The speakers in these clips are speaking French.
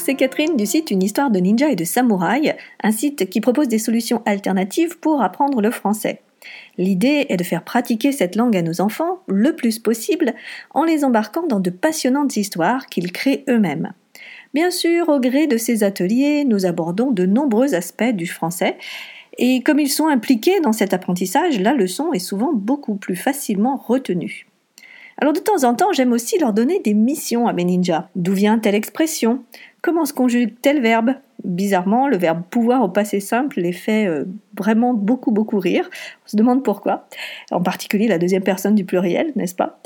c'est Catherine du site Une histoire de ninja et de samouraï, un site qui propose des solutions alternatives pour apprendre le français. L'idée est de faire pratiquer cette langue à nos enfants le plus possible en les embarquant dans de passionnantes histoires qu'ils créent eux-mêmes. Bien sûr, au gré de ces ateliers, nous abordons de nombreux aspects du français, et comme ils sont impliqués dans cet apprentissage, la leçon est souvent beaucoup plus facilement retenue. Alors de temps en temps, j'aime aussi leur donner des missions à mes ninjas. D'où vient telle expression? Comment se conjugue tel verbe? Bizarrement, le verbe pouvoir au passé simple les fait euh, vraiment beaucoup beaucoup rire. On se demande pourquoi. En particulier la deuxième personne du pluriel, n'est-ce pas?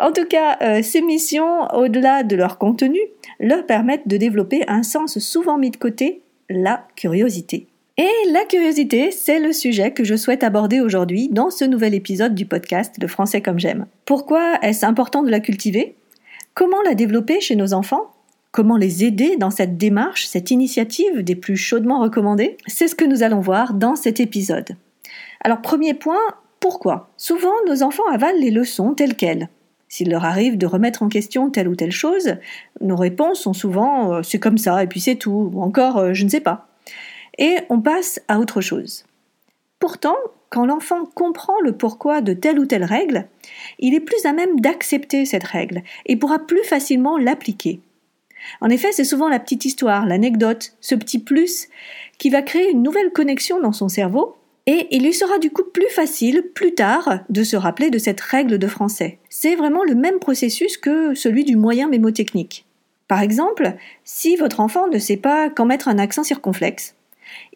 En tout cas, euh, ces missions, au-delà de leur contenu, leur permettent de développer un sens souvent mis de côté, la curiosité. Et la curiosité, c'est le sujet que je souhaite aborder aujourd'hui dans ce nouvel épisode du podcast Le français comme j'aime. Pourquoi est-ce important de la cultiver? Comment la développer chez nos enfants? Comment les aider dans cette démarche, cette initiative des plus chaudement recommandées? C'est ce que nous allons voir dans cet épisode. Alors premier point, pourquoi? Souvent nos enfants avalent les leçons telles quelles. S'il leur arrive de remettre en question telle ou telle chose, nos réponses sont souvent euh, c'est comme ça et puis c'est tout, ou encore euh, je ne sais pas et on passe à autre chose. Pourtant, quand l'enfant comprend le pourquoi de telle ou telle règle, il est plus à même d'accepter cette règle et pourra plus facilement l'appliquer. En effet, c'est souvent la petite histoire, l'anecdote, ce petit plus qui va créer une nouvelle connexion dans son cerveau et il lui sera du coup plus facile, plus tard, de se rappeler de cette règle de français. C'est vraiment le même processus que celui du moyen mémotechnique. Par exemple, si votre enfant ne sait pas quand mettre un accent circonflexe,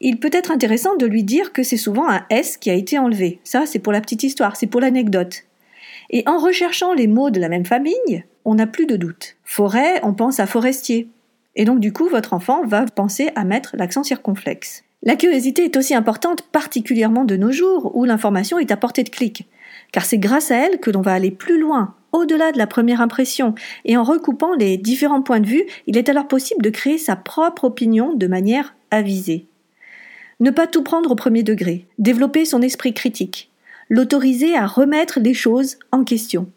il peut être intéressant de lui dire que c'est souvent un S qui a été enlevé. Ça, c'est pour la petite histoire, c'est pour l'anecdote. Et en recherchant les mots de la même famille, on n'a plus de doute. Forêt, on pense à forestier. Et donc du coup, votre enfant va penser à mettre l'accent circonflexe. La curiosité est aussi importante, particulièrement de nos jours, où l'information est à portée de clic. Car c'est grâce à elle que l'on va aller plus loin, au-delà de la première impression, et en recoupant les différents points de vue, il est alors possible de créer sa propre opinion de manière avisée. Ne pas tout prendre au premier degré, développer son esprit critique, l'autoriser à remettre les choses en question.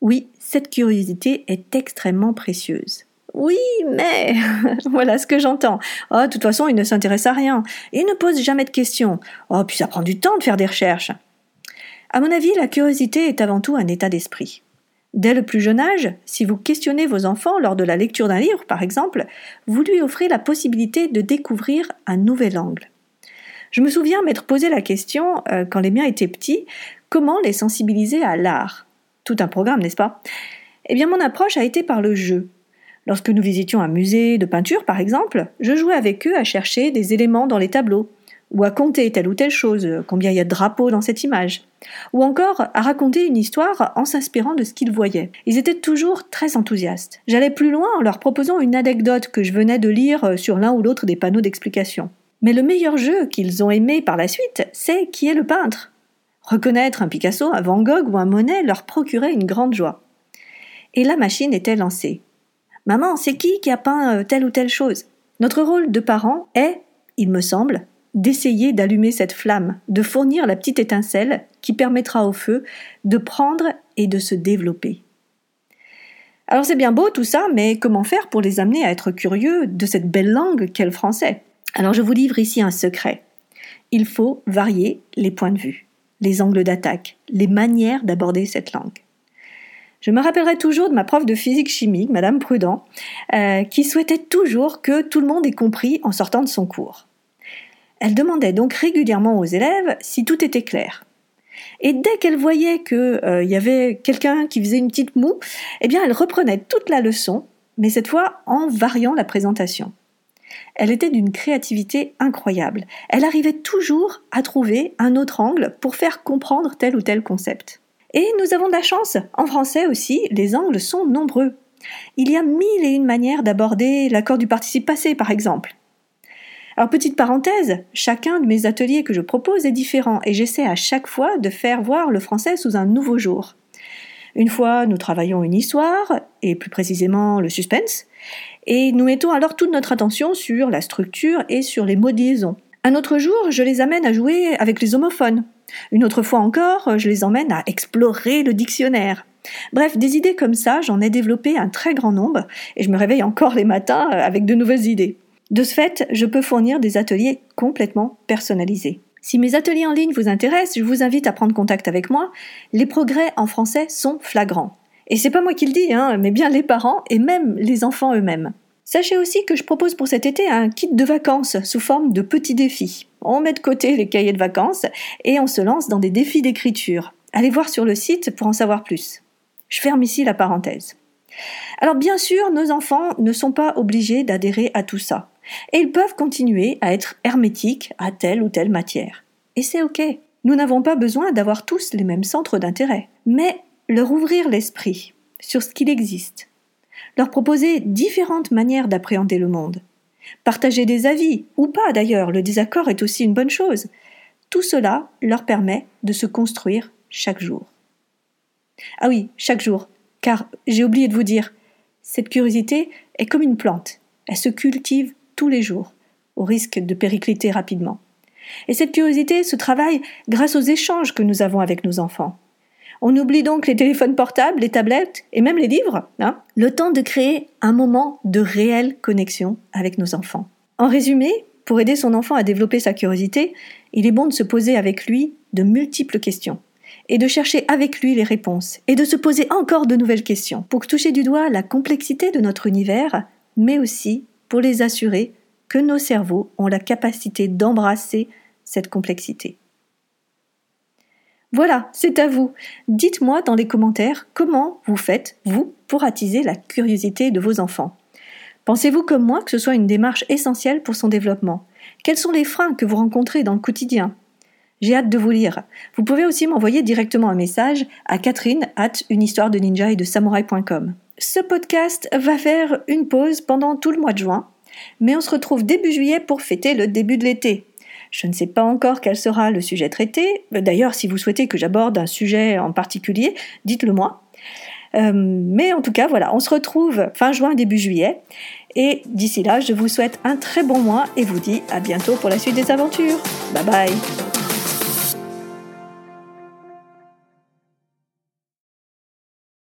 Oui, cette curiosité est extrêmement précieuse. Oui, mais voilà ce que j'entends. Oh, de toute façon, il ne s'intéresse à rien. Il ne pose jamais de questions. Oh, puis ça prend du temps de faire des recherches. À mon avis, la curiosité est avant tout un état d'esprit. Dès le plus jeune âge, si vous questionnez vos enfants lors de la lecture d'un livre, par exemple, vous lui offrez la possibilité de découvrir un nouvel angle. Je me souviens m'être posé la question, euh, quand les miens étaient petits, comment les sensibiliser à l'art? Tout un programme, n'est-ce pas? Eh bien, mon approche a été par le jeu. Lorsque nous visitions un musée de peinture, par exemple, je jouais avec eux à chercher des éléments dans les tableaux, ou à compter telle ou telle chose, combien il y a de drapeaux dans cette image, ou encore à raconter une histoire en s'inspirant de ce qu'ils voyaient. Ils étaient toujours très enthousiastes. J'allais plus loin en leur proposant une anecdote que je venais de lire sur l'un ou l'autre des panneaux d'explication. Mais le meilleur jeu qu'ils ont aimé par la suite, c'est qui est le peintre. Reconnaître un Picasso, un Van Gogh ou un Monet leur procurait une grande joie. Et la machine était lancée. Maman, c'est qui qui a peint euh, telle ou telle chose? Notre rôle de parent est, il me semble, d'essayer d'allumer cette flamme, de fournir la petite étincelle qui permettra au feu de prendre et de se développer. Alors c'est bien beau tout ça, mais comment faire pour les amener à être curieux de cette belle langue qu'est le français? Alors je vous livre ici un secret. Il faut varier les points de vue, les angles d'attaque, les manières d'aborder cette langue. Je me rappellerai toujours de ma prof de physique chimique, Madame Prudent, euh, qui souhaitait toujours que tout le monde ait compris en sortant de son cours. Elle demandait donc régulièrement aux élèves si tout était clair. Et dès qu'elle voyait qu'il euh, y avait quelqu'un qui faisait une petite moue, eh bien elle reprenait toute la leçon, mais cette fois en variant la présentation. Elle était d'une créativité incroyable. Elle arrivait toujours à trouver un autre angle pour faire comprendre tel ou tel concept. Et nous avons de la chance. En français aussi, les angles sont nombreux. Il y a mille et une manières d'aborder l'accord du participe passé, par exemple. Alors, petite parenthèse, chacun de mes ateliers que je propose est différent et j'essaie à chaque fois de faire voir le français sous un nouveau jour. Une fois, nous travaillons une histoire, et plus précisément le suspense, et nous mettons alors toute notre attention sur la structure et sur les mots de liaison. Un autre jour, je les amène à jouer avec les homophones. Une autre fois encore, je les emmène à explorer le dictionnaire. Bref, des idées comme ça, j'en ai développé un très grand nombre et je me réveille encore les matins euh, avec de nouvelles idées. De ce fait, je peux fournir des ateliers complètement personnalisés. Si mes ateliers en ligne vous intéressent, je vous invite à prendre contact avec moi. Les progrès en français sont flagrants. Et c'est pas moi qui le dis, hein, mais bien les parents et même les enfants eux-mêmes. Sachez aussi que je propose pour cet été un kit de vacances sous forme de petits défis. On met de côté les cahiers de vacances et on se lance dans des défis d'écriture. Allez voir sur le site pour en savoir plus. Je ferme ici la parenthèse. Alors bien sûr, nos enfants ne sont pas obligés d'adhérer à tout ça. Et ils peuvent continuer à être hermétiques à telle ou telle matière. Et c'est OK. Nous n'avons pas besoin d'avoir tous les mêmes centres d'intérêt. Mais leur ouvrir l'esprit sur ce qu'il existe, leur proposer différentes manières d'appréhender le monde, partager des avis, ou pas d'ailleurs, le désaccord est aussi une bonne chose. Tout cela leur permet de se construire chaque jour. Ah oui, chaque jour, car j'ai oublié de vous dire, cette curiosité est comme une plante, elle se cultive tous les jours, au risque de péricliter rapidement. Et cette curiosité se travaille grâce aux échanges que nous avons avec nos enfants. On oublie donc les téléphones portables, les tablettes et même les livres. Hein le temps de créer un moment de réelle connexion avec nos enfants. En résumé, pour aider son enfant à développer sa curiosité, il est bon de se poser avec lui de multiples questions et de chercher avec lui les réponses et de se poser encore de nouvelles questions pour toucher du doigt la complexité de notre univers, mais aussi pour les assurer que nos cerveaux ont la capacité d'embrasser cette complexité. Voilà, c'est à vous. Dites-moi dans les commentaires comment vous faites, vous, pour attiser la curiosité de vos enfants. Pensez-vous comme moi que ce soit une démarche essentielle pour son développement? Quels sont les freins que vous rencontrez dans le quotidien? J'ai hâte de vous lire. Vous pouvez aussi m'envoyer directement un message à Catherine at une histoire de ninja et de samouraï.com. Ce podcast va faire une pause pendant tout le mois de juin, mais on se retrouve début juillet pour fêter le début de l'été. Je ne sais pas encore quel sera le sujet traité. D'ailleurs, si vous souhaitez que j'aborde un sujet en particulier, dites-le moi. Euh, mais en tout cas, voilà, on se retrouve fin juin, début juillet. Et d'ici là, je vous souhaite un très bon mois et vous dis à bientôt pour la suite des aventures. Bye bye